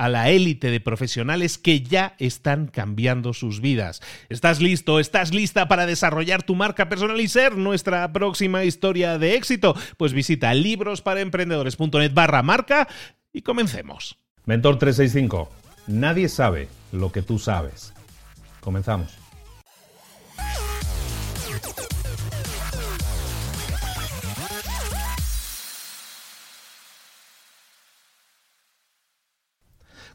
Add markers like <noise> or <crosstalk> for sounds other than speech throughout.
a la élite de profesionales que ya están cambiando sus vidas. ¿Estás listo? ¿Estás lista para desarrollar tu marca personal y ser nuestra próxima historia de éxito? Pues visita librosparaemprendedores.net barra marca y comencemos. Mentor 365. Nadie sabe lo que tú sabes. Comenzamos.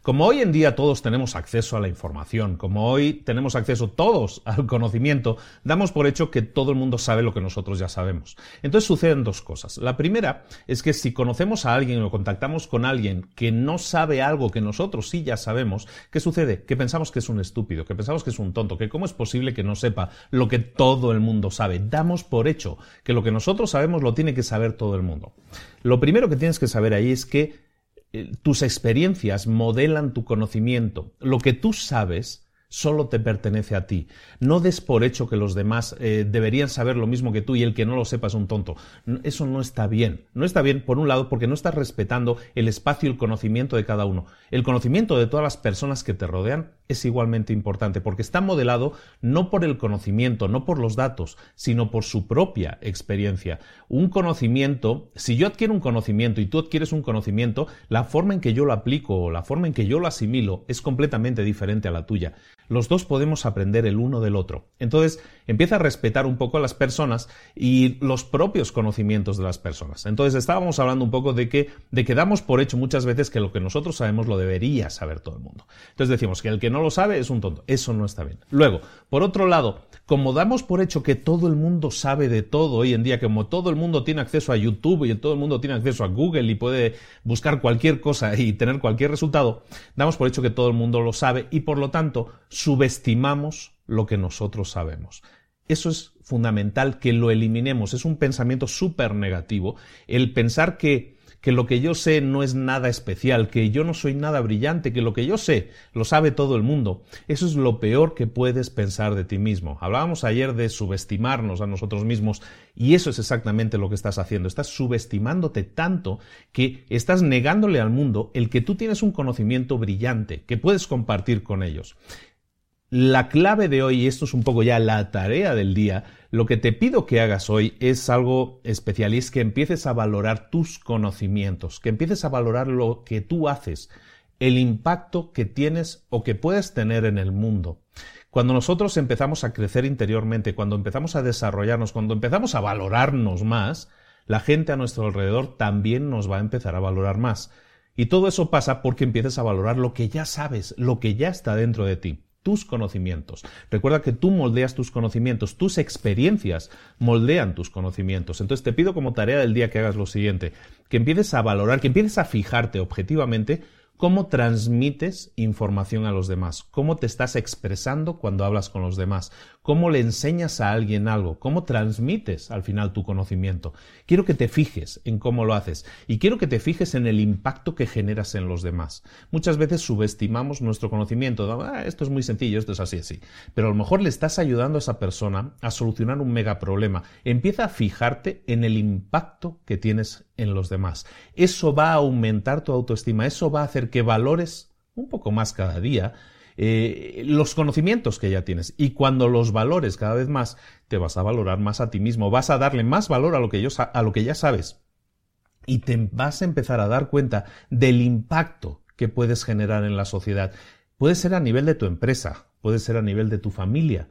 Como hoy en día todos tenemos acceso a la información, como hoy tenemos acceso todos <laughs> al conocimiento, damos por hecho que todo el mundo sabe lo que nosotros ya sabemos. Entonces suceden dos cosas. La primera es que si conocemos a alguien o contactamos con alguien que no sabe algo que nosotros sí ya sabemos, ¿qué sucede? Que pensamos que es un estúpido, que pensamos que es un tonto, que cómo es posible que no sepa lo que todo el mundo sabe. Damos por hecho que lo que nosotros sabemos lo tiene que saber todo el mundo. Lo primero que tienes que saber ahí es que tus experiencias modelan tu conocimiento. Lo que tú sabes solo te pertenece a ti. No des por hecho que los demás eh, deberían saber lo mismo que tú y el que no lo sepa es un tonto. Eso no está bien. No está bien, por un lado, porque no estás respetando el espacio y el conocimiento de cada uno. El conocimiento de todas las personas que te rodean es igualmente importante, porque está modelado no por el conocimiento, no por los datos, sino por su propia experiencia. Un conocimiento, si yo adquiero un conocimiento y tú adquieres un conocimiento, la forma en que yo lo aplico o la forma en que yo lo asimilo es completamente diferente a la tuya los dos podemos aprender el uno del otro. Entonces, empieza a respetar un poco a las personas y los propios conocimientos de las personas. Entonces, estábamos hablando un poco de que, de que damos por hecho muchas veces que lo que nosotros sabemos lo debería saber todo el mundo. Entonces decimos que el que no lo sabe es un tonto. Eso no está bien. Luego, por otro lado, como damos por hecho que todo el mundo sabe de todo hoy en día, como todo el mundo tiene acceso a YouTube y todo el mundo tiene acceso a Google y puede buscar cualquier cosa y tener cualquier resultado, damos por hecho que todo el mundo lo sabe y por lo tanto subestimamos lo que nosotros sabemos. Eso es fundamental que lo eliminemos. Es un pensamiento súper negativo el pensar que, que lo que yo sé no es nada especial, que yo no soy nada brillante, que lo que yo sé lo sabe todo el mundo. Eso es lo peor que puedes pensar de ti mismo. Hablábamos ayer de subestimarnos a nosotros mismos y eso es exactamente lo que estás haciendo. Estás subestimándote tanto que estás negándole al mundo el que tú tienes un conocimiento brillante que puedes compartir con ellos. La clave de hoy, y esto es un poco ya la tarea del día, lo que te pido que hagas hoy es algo especial y es que empieces a valorar tus conocimientos, que empieces a valorar lo que tú haces, el impacto que tienes o que puedes tener en el mundo. Cuando nosotros empezamos a crecer interiormente, cuando empezamos a desarrollarnos, cuando empezamos a valorarnos más, la gente a nuestro alrededor también nos va a empezar a valorar más. Y todo eso pasa porque empiezas a valorar lo que ya sabes, lo que ya está dentro de ti tus conocimientos. Recuerda que tú moldeas tus conocimientos, tus experiencias moldean tus conocimientos. Entonces te pido como tarea del día que hagas lo siguiente, que empieces a valorar, que empieces a fijarte objetivamente cómo transmites información a los demás, cómo te estás expresando cuando hablas con los demás, cómo le enseñas a alguien algo, cómo transmites al final tu conocimiento. Quiero que te fijes en cómo lo haces y quiero que te fijes en el impacto que generas en los demás. Muchas veces subestimamos nuestro conocimiento, ah, esto es muy sencillo, esto es así, así, pero a lo mejor le estás ayudando a esa persona a solucionar un mega problema. Empieza a fijarte en el impacto que tienes en los demás. Eso va a aumentar tu autoestima, eso va a hacer que valores un poco más cada día eh, los conocimientos que ya tienes. Y cuando los valores cada vez más, te vas a valorar más a ti mismo, vas a darle más valor a lo que, yo, a lo que ya sabes. Y te vas a empezar a dar cuenta del impacto que puedes generar en la sociedad. Puede ser a nivel de tu empresa, puede ser a nivel de tu familia,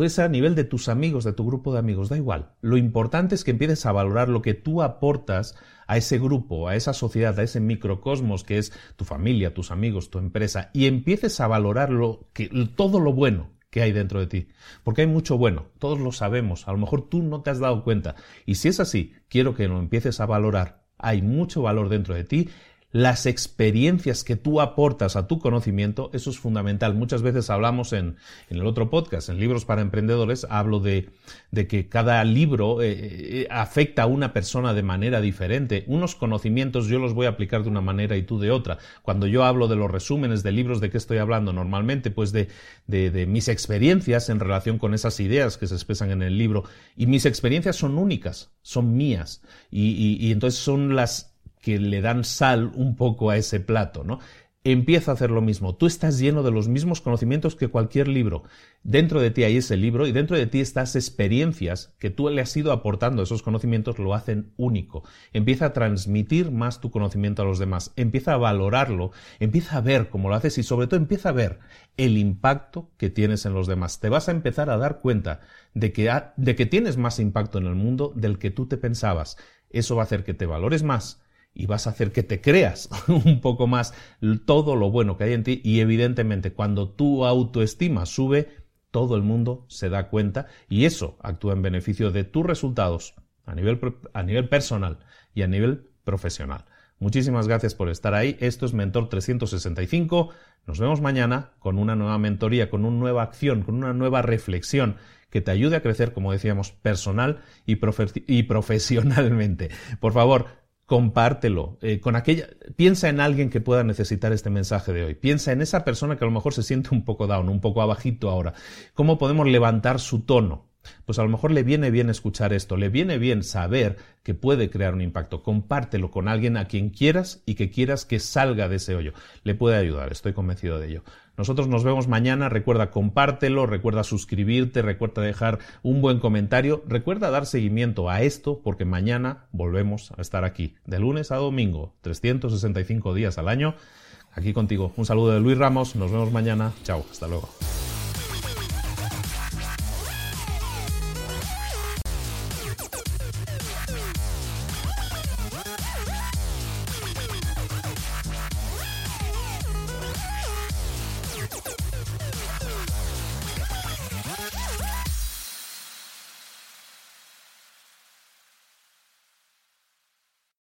puede a nivel de tus amigos, de tu grupo de amigos, da igual. Lo importante es que empieces a valorar lo que tú aportas a ese grupo, a esa sociedad, a ese microcosmos que es tu familia, tus amigos, tu empresa, y empieces a valorar que, todo lo bueno que hay dentro de ti. Porque hay mucho bueno, todos lo sabemos, a lo mejor tú no te has dado cuenta. Y si es así, quiero que lo empieces a valorar. Hay mucho valor dentro de ti las experiencias que tú aportas a tu conocimiento, eso es fundamental. Muchas veces hablamos en, el otro podcast, en Libros para Emprendedores, hablo de, que cada libro eh, eh, afecta a una persona de manera diferente. Unos conocimientos yo los voy a aplicar de una manera y tú de otra. Cuando yo hablo de los resúmenes de libros, ¿de qué estoy hablando? Normalmente, pues de, de, mis experiencias en relación con esas ideas que se expresan en el libro. Y mis experiencias son únicas, son mías. y entonces son las que le dan sal un poco a ese plato, ¿no? Empieza a hacer lo mismo. Tú estás lleno de los mismos conocimientos que cualquier libro. Dentro de ti hay ese libro y dentro de ti estas experiencias que tú le has ido aportando, esos conocimientos lo hacen único. Empieza a transmitir más tu conocimiento a los demás. Empieza a valorarlo, empieza a ver cómo lo haces y sobre todo empieza a ver el impacto que tienes en los demás. Te vas a empezar a dar cuenta de que, de que tienes más impacto en el mundo del que tú te pensabas. Eso va a hacer que te valores más y vas a hacer que te creas <laughs> un poco más todo lo bueno que hay en ti y evidentemente cuando tu autoestima sube, todo el mundo se da cuenta y eso actúa en beneficio de tus resultados a nivel, a nivel personal y a nivel profesional. Muchísimas gracias por estar ahí. Esto es Mentor 365. Nos vemos mañana con una nueva mentoría, con una nueva acción, con una nueva reflexión que te ayude a crecer, como decíamos, personal y, y profesionalmente. Por favor, compártelo. Eh, con aquella, piensa en alguien que pueda necesitar este mensaje de hoy. Piensa en esa persona que a lo mejor se siente un poco down, un poco abajito ahora. ¿Cómo podemos levantar su tono? Pues a lo mejor le viene bien escuchar esto, le viene bien saber que puede crear un impacto. Compártelo con alguien a quien quieras y que quieras que salga de ese hoyo. Le puede ayudar, estoy convencido de ello. Nosotros nos vemos mañana, recuerda compártelo, recuerda suscribirte, recuerda dejar un buen comentario, recuerda dar seguimiento a esto porque mañana volvemos a estar aquí, de lunes a domingo, 365 días al año, aquí contigo. Un saludo de Luis Ramos, nos vemos mañana, chao, hasta luego.